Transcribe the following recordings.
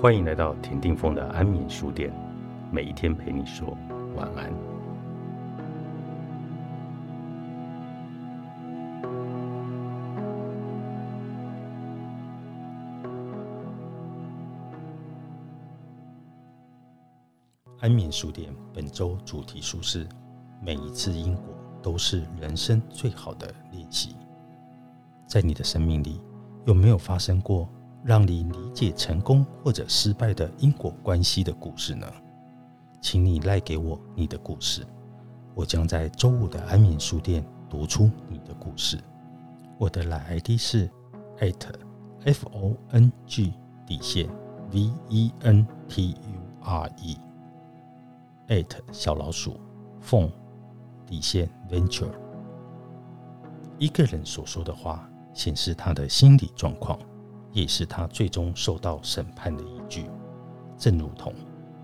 欢迎来到田定峰的安眠书店，每一天陪你说晚安。安眠书店本周主题书是：每一次因果都是人生最好的练习。在你的生命里，有没有发生过让你理解成功或者失败的因果关系的故事呢？请你赖给我你的故事，我将在周五的安眠书店读出你的故事。我的赖 ID 是 @fong 底线 venture。at 小老鼠凤底线 venture，一个人所说的话，显示他的心理状况，也是他最终受到审判的依据。正如同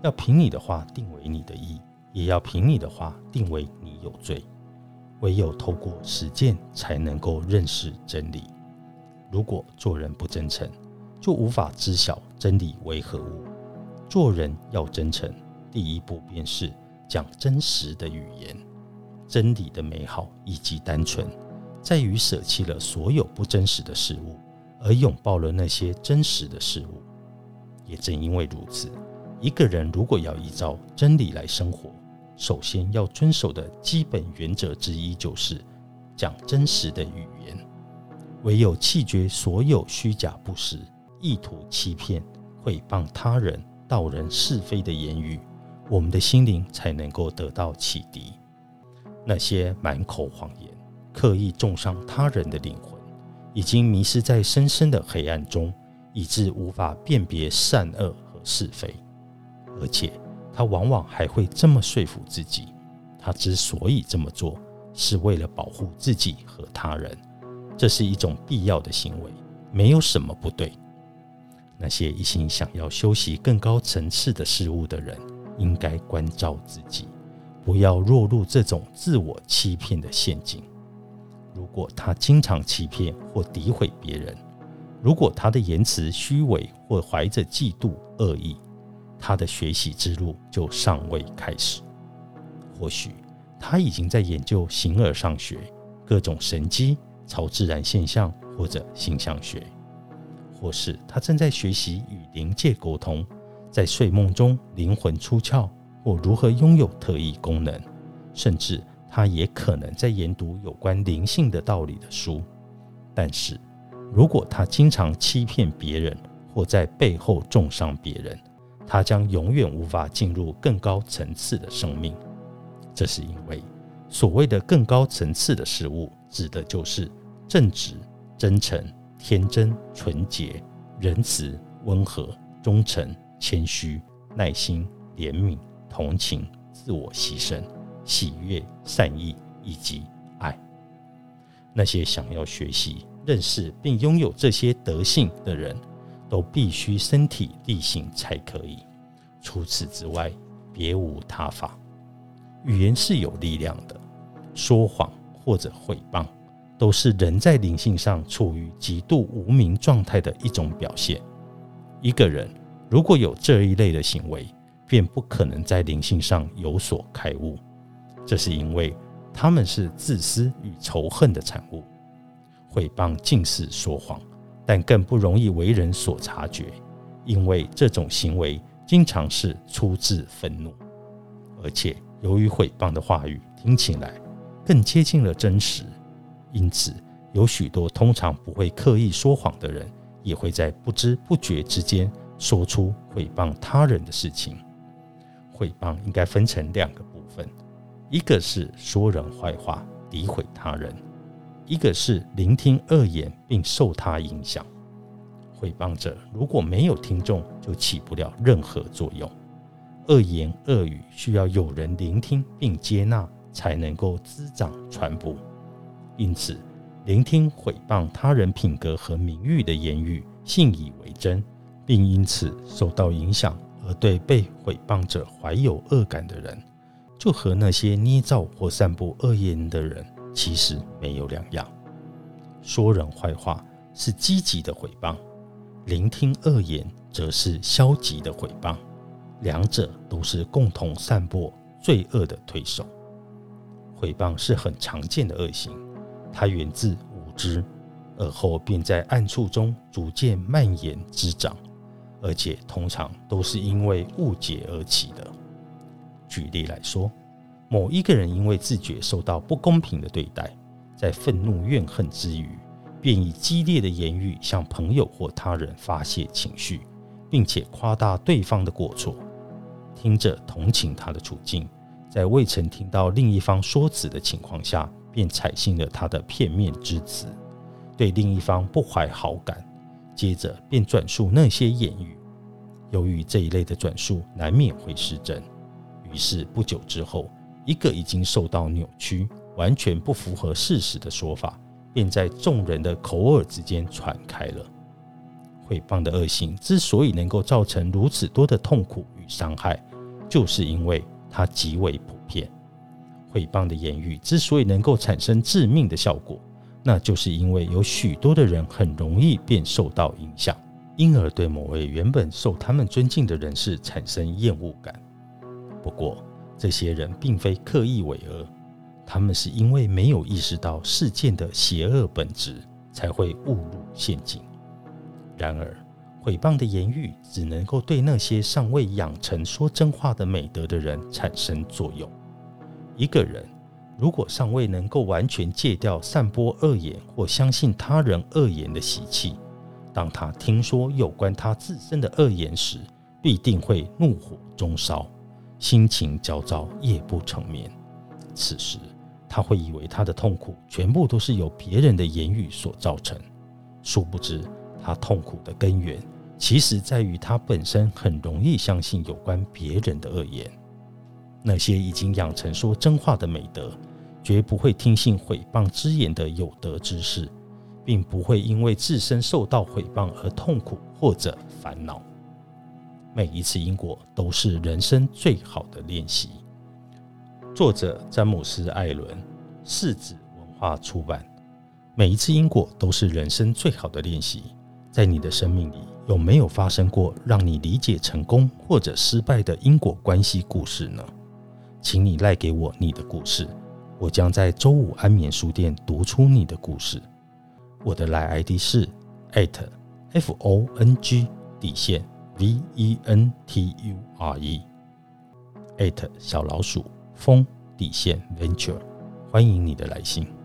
要凭你的话定为你的义，也要凭你的话定为你有罪。唯有透过实践，才能够认识真理。如果做人不真诚，就无法知晓真理为何物。做人要真诚。第一步便是讲真实的语言，真理的美好以及单纯，在于舍弃了所有不真实的事物，而拥抱了那些真实的事物。也正因为如此，一个人如果要依照真理来生活，首先要遵守的基本原则之一就是讲真实的语言。唯有弃绝所有虚假不实、意图欺骗、诽谤他人、道人是非的言语。我们的心灵才能够得到启迪。那些满口谎言、刻意重伤他人的灵魂，已经迷失在深深的黑暗中，以致无法辨别善恶和是非。而且，他往往还会这么说服自己：他之所以这么做，是为了保护自己和他人。这是一种必要的行为，没有什么不对。那些一心想要修习更高层次的事物的人。应该关照自己，不要落入这种自我欺骗的陷阱。如果他经常欺骗或诋毁别人，如果他的言辞虚伪或怀着嫉妒恶意，他的学习之路就尚未开始。或许他已经在研究形而上学、各种神机、超自然现象或者形象学，或是他正在学习与灵界沟通。在睡梦中，灵魂出窍，或如何拥有特异功能，甚至他也可能在研读有关灵性的道理的书。但是，如果他经常欺骗别人，或在背后重伤别人，他将永远无法进入更高层次的生命。这是因为，所谓的更高层次的事物，指的就是正直、真诚、天真、纯洁、仁慈、温和、忠诚。谦虚、耐心、怜悯、同情、自我牺牲、喜悦、善意以及爱。那些想要学习、认识并拥有这些德性的人，都必须身体力行才可以。除此之外，别无他法。语言是有力量的，说谎或者诽谤，都是人在灵性上处于极度无名状态的一种表现。一个人。如果有这一类的行为，便不可能在灵性上有所开悟。这是因为他们是自私与仇恨的产物。毁谤尽是说谎，但更不容易为人所察觉，因为这种行为经常是出自愤怒，而且由于毁谤的话语听起来更接近了真实，因此有许多通常不会刻意说谎的人，也会在不知不觉之间。说出毁谤他人的事情，毁谤应该分成两个部分，一个是说人坏话、诋毁他人，一个是聆听恶言并受他影响。诽谤者如果没有听众，就起不了任何作用。恶言恶语需要有人聆听并接纳，才能够滋长传播。因此，聆听诽谤他人品格和名誉的言语，信以为真。并因此受到影响，而对被毁谤者怀有恶感的人，就和那些捏造或散布恶言的人其实没有两样。说人坏话是积极的毁谤，聆听恶言则是消极的毁谤，两者都是共同散播罪恶的推手。毁谤是很常见的恶行，它源自无知，而后便在暗处中逐渐蔓延滋长，而且通常都是因为误解而起的。举例来说，某一个人因为自觉受到不公平的对待，在愤怒怨恨之余，便以激烈的言语向朋友或他人发泄情绪，并且夸大对方的过错，听着同情他的处境。在未曾听到另一方说辞的情况下，便采信了他的片面之词，对另一方不怀好感，接着便转述那些言语。由于这一类的转述难免会失真，于是不久之后，一个已经受到扭曲、完全不符合事实的说法，便在众人的口耳之间传开了。毁谤的恶行之所以能够造成如此多的痛苦与伤害，就是因为。它极为普遍，毁谤的言语之所以能够产生致命的效果，那就是因为有许多的人很容易便受到影响，因而对某位原本受他们尊敬的人士产生厌恶感。不过，这些人并非刻意为恶，他们是因为没有意识到事件的邪恶本质，才会误入陷阱。然而，毁谤的言语只能够对那些尚未养成说真话的美德的人产生作用。一个人如果尚未能够完全戒掉散播恶言或相信他人恶言的习气，当他听说有关他自身的恶言时，必定会怒火中烧，心情焦躁，夜不成眠。此时，他会以为他的痛苦全部都是由别人的言语所造成，殊不知他痛苦的根源。其实在于他本身很容易相信有关别人的恶言。那些已经养成说真话的美德，绝不会听信毁谤之言的有德之士，并不会因为自身受到毁谤而痛苦或者烦恼。每一次因果都是人生最好的练习。作者詹姆斯·艾伦，世子文化出版。每一次因果都是人生最好的练习。在你的生命里。有没有发生过让你理解成功或者失败的因果关系故事呢？请你赖给我你的故事，我将在周五安眠书店读出你的故事。我的赖 ID 是 @FONG 底线 VENTURE 小老鼠风底线 Venture，欢迎你的来信。